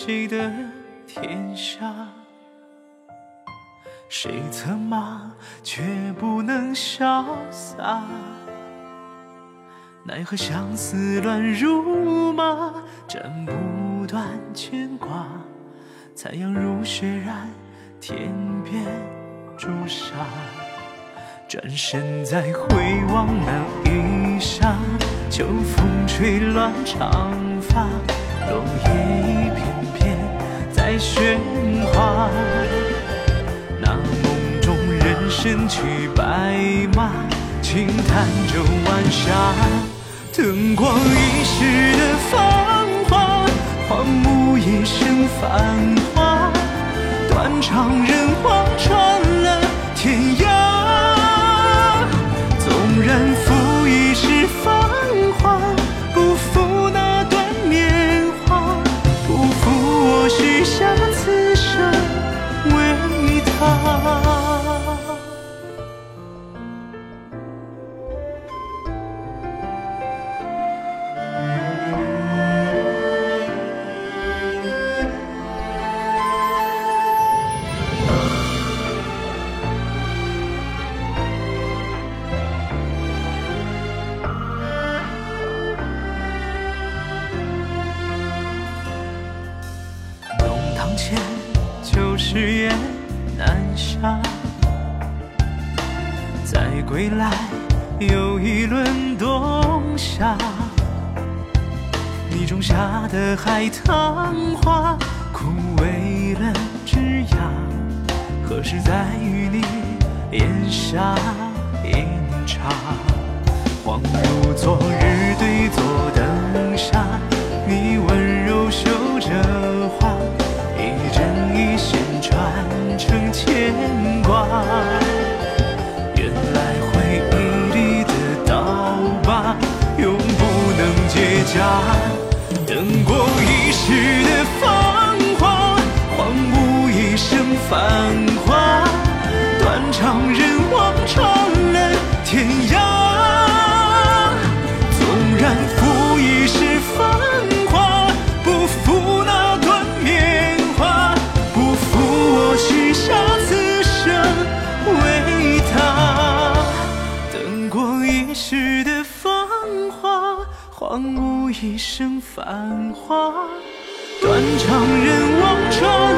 谁的天下。谁策马，却不能潇洒。奈何相思乱如麻，斩不断牵挂。残阳如血染天边朱砂。转身再回望那一刹，秋风吹乱长发，落叶一片喧哗。那梦中人身骑白马，轻弹着晚霞，灯光一时的繁华，荒芜一生繁华，断肠人望穿了天涯。前旧时夜难下，再归来又一轮冬夏。你种下的海棠花枯萎了枝桠，何时再与你檐下饮茶？恍如昨日对坐灯下，一世的芳华，荒芜一生繁华，断肠人望穿了天涯。纵然负一世繁华，不负那段年华，不负我许下此生为他。等过一世的芳华，荒芜一生繁华，断肠人望穿